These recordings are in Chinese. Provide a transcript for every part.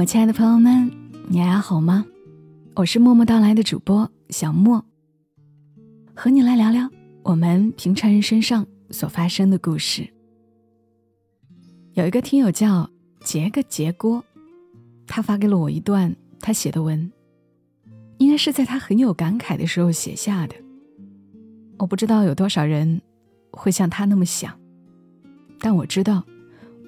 我亲爱的朋友们，你还好吗？我是默默到来的主播小莫，和你来聊聊我们平常人身上所发生的故事。有一个听友叫杰个杰锅，他发给了我一段他写的文，应该是在他很有感慨的时候写下的。我不知道有多少人会像他那么想，但我知道，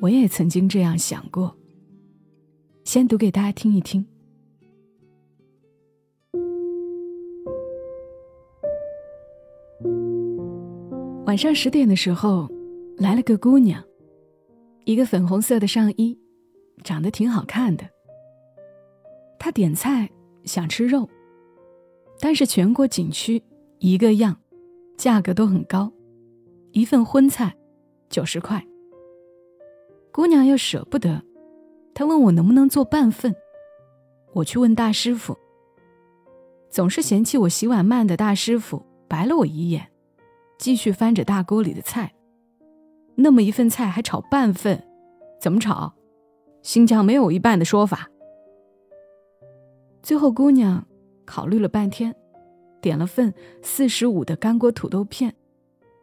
我也曾经这样想过。先读给大家听一听。晚上十点的时候，来了个姑娘，一个粉红色的上衣，长得挺好看的。她点菜想吃肉，但是全国景区一个样，价格都很高，一份荤菜九十块。姑娘又舍不得。他问我能不能做半份，我去问大师傅。总是嫌弃我洗碗慢的大师傅白了我一眼，继续翻着大锅里的菜。那么一份菜还炒半份，怎么炒？新疆没有一半的说法。最后姑娘考虑了半天，点了份四十五的干锅土豆片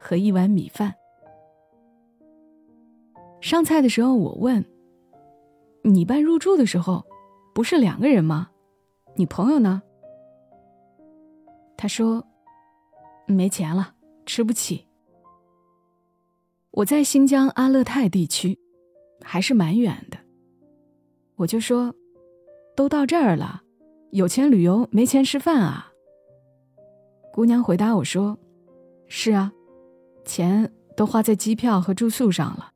和一碗米饭。上菜的时候我问。你办入住的时候，不是两个人吗？你朋友呢？他说：“没钱了，吃不起。”我在新疆阿勒泰地区，还是蛮远的。我就说：“都到这儿了，有钱旅游，没钱吃饭啊。”姑娘回答我说：“是啊，钱都花在机票和住宿上了。”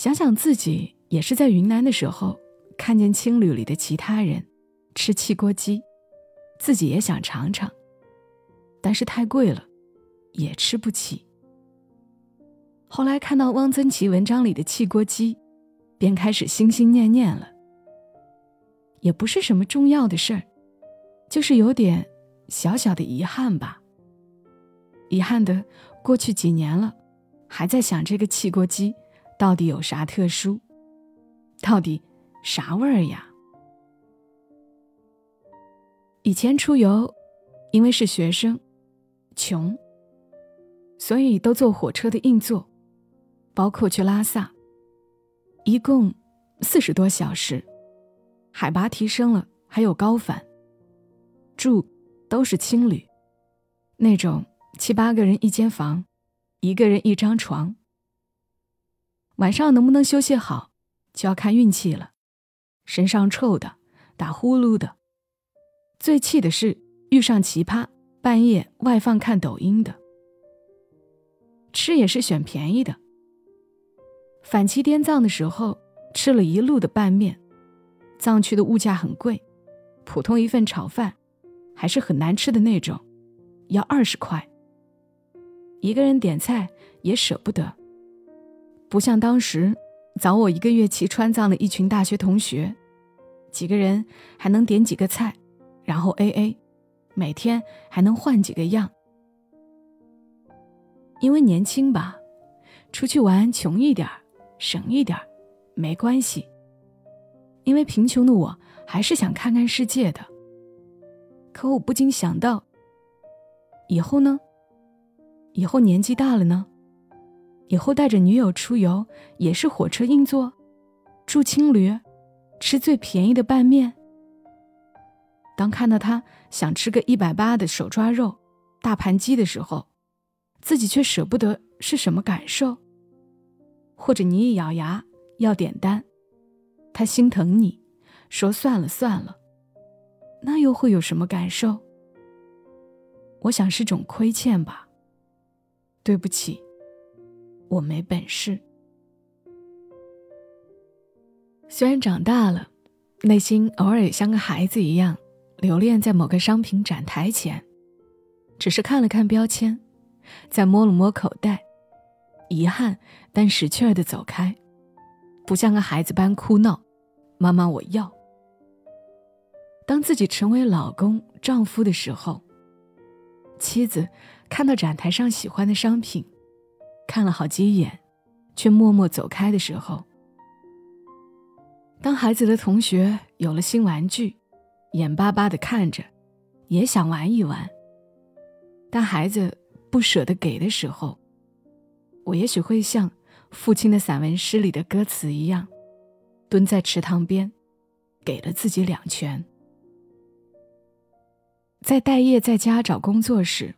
想想自己也是在云南的时候，看见青旅里的其他人吃汽锅鸡，自己也想尝尝，但是太贵了，也吃不起。后来看到汪曾祺文章里的汽锅鸡，便开始心心念念了。也不是什么重要的事儿，就是有点小小的遗憾吧。遗憾的，过去几年了，还在想这个汽锅鸡。到底有啥特殊？到底啥味儿呀？以前出游，因为是学生，穷，所以都坐火车的硬座，包括去拉萨，一共四十多小时，海拔提升了，还有高反，住都是青旅，那种七八个人一间房，一个人一张床。晚上能不能休息好，就要看运气了。身上臭的，打呼噜的。最气的是遇上奇葩，半夜外放看抖音的。吃也是选便宜的。反齐滇藏的时候吃了一路的拌面，藏区的物价很贵，普通一份炒饭还是很难吃的那种，要二十块。一个人点菜也舍不得。不像当时，早我一个月骑川藏的一群大学同学，几个人还能点几个菜，然后 A A，每天还能换几个样。因为年轻吧，出去玩穷一点省一点没关系。因为贫穷的我还是想看看世界的。可我不禁想到，以后呢？以后年纪大了呢？以后带着女友出游也是火车硬座，住青旅，吃最便宜的拌面。当看到他想吃个一百八的手抓肉、大盘鸡的时候，自己却舍不得，是什么感受？或者你一咬牙要点单，他心疼你，说算了算了，那又会有什么感受？我想是种亏欠吧。对不起。我没本事。虽然长大了，内心偶尔也像个孩子一样，留恋在某个商品展台前，只是看了看标签，再摸了摸口袋，遗憾但识趣儿的走开，不像个孩子般哭闹：“妈妈，我要。”当自己成为老公、丈夫的时候，妻子看到展台上喜欢的商品。看了好几眼，却默默走开的时候，当孩子的同学有了新玩具，眼巴巴的看着，也想玩一玩。当孩子不舍得给的时候，我也许会像父亲的散文诗里的歌词一样，蹲在池塘边，给了自己两拳。在待业在家找工作时，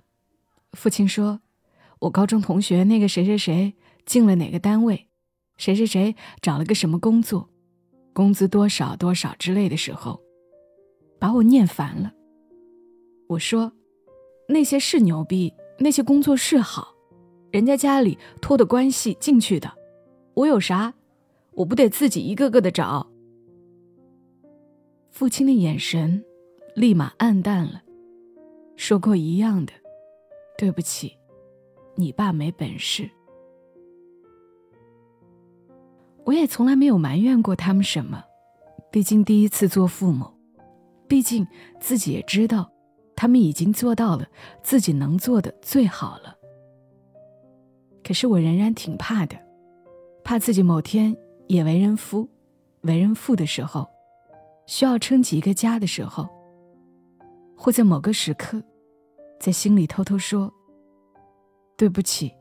父亲说：“我高中同学那个谁谁谁进了哪个单位，谁谁谁找了个什么工作，工资多少多少之类的时候，把我念烦了。”我说：“那些是牛逼，那些工作是好，人家家里托的关系进去的，我有啥？我不得自己一个个的找？”父亲的眼神立马暗淡了。说过一样的，对不起，你爸没本事。我也从来没有埋怨过他们什么，毕竟第一次做父母，毕竟自己也知道，他们已经做到了自己能做的最好了。可是我仍然挺怕的，怕自己某天也为人夫、为人父的时候，需要撑起一个家的时候，或在某个时刻。在心里偷偷说：“对不起，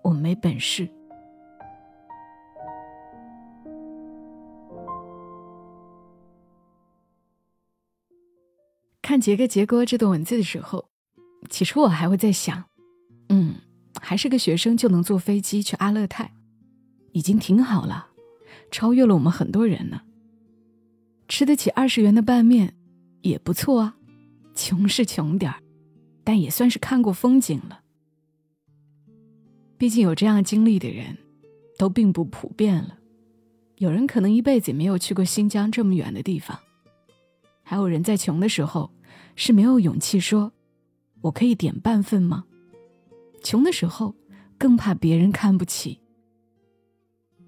我没本事。”看杰哥杰哥这段文字的时候，起初我还会在想：“嗯，还是个学生就能坐飞机去阿勒泰，已经挺好了，超越了我们很多人呢。吃得起二十元的拌面也不错啊，穷是穷点儿。”但也算是看过风景了。毕竟有这样经历的人，都并不普遍了。有人可能一辈子也没有去过新疆这么远的地方，还有人在穷的时候是没有勇气说“我可以点半份吗”。穷的时候更怕别人看不起。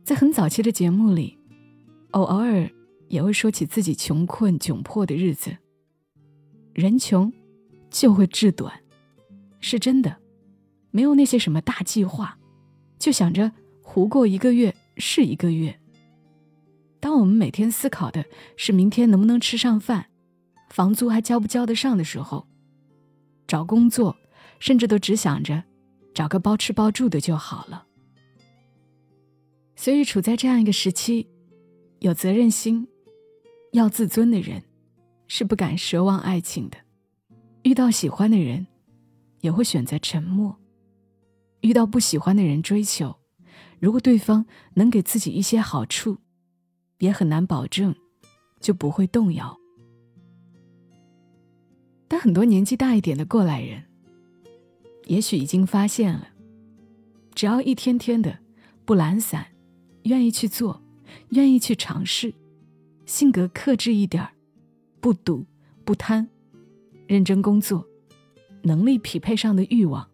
在很早期的节目里，偶偶尔也会说起自己穷困窘迫的日子。人穷。就会志短，是真的，没有那些什么大计划，就想着糊过一个月是一个月。当我们每天思考的是明天能不能吃上饭，房租还交不交得上的时候，找工作甚至都只想着找个包吃包住的就好了。所以，处在这样一个时期，有责任心、要自尊的人，是不敢奢望爱情的。遇到喜欢的人，也会选择沉默；遇到不喜欢的人追求，如果对方能给自己一些好处，也很难保证就不会动摇。但很多年纪大一点的过来人，也许已经发现了，只要一天天的不懒散，愿意去做，愿意去尝试，性格克制一点儿，不赌不贪。认真工作，能力匹配上的欲望，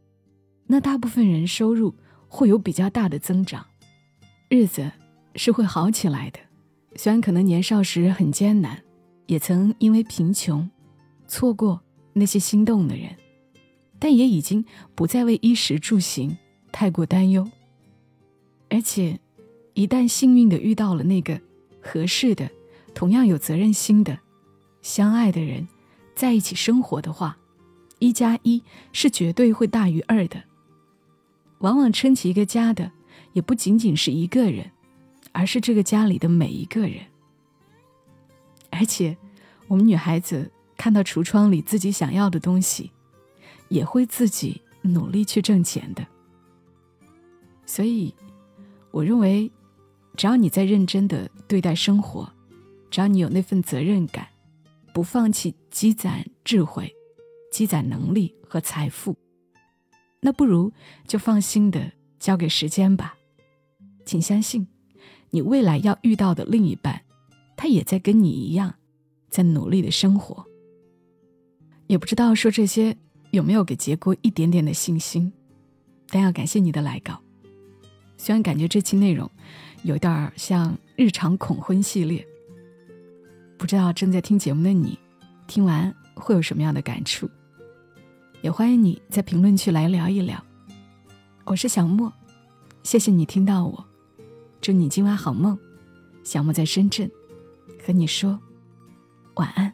那大部分人收入会有比较大的增长，日子是会好起来的。虽然可能年少时很艰难，也曾因为贫穷错过那些心动的人，但也已经不再为衣食住行太过担忧。而且，一旦幸运的遇到了那个合适的、同样有责任心的、相爱的人。在一起生活的话，一加一是绝对会大于二的。往往撑起一个家的，也不仅仅是一个人，而是这个家里的每一个人。而且，我们女孩子看到橱窗里自己想要的东西，也会自己努力去挣钱的。所以，我认为，只要你在认真的对待生活，只要你有那份责任感。不放弃积攒智慧、积攒能力和财富，那不如就放心的交给时间吧。请相信，你未来要遇到的另一半，他也在跟你一样，在努力的生活。也不知道说这些有没有给杰哥一点点的信心，但要感谢你的来稿。虽然感觉这期内容有点像日常恐婚系列。不知道正在听节目的你，听完会有什么样的感触？也欢迎你在评论区来聊一聊。我是小莫，谢谢你听到我，祝你今晚好梦，小莫在深圳，和你说晚安。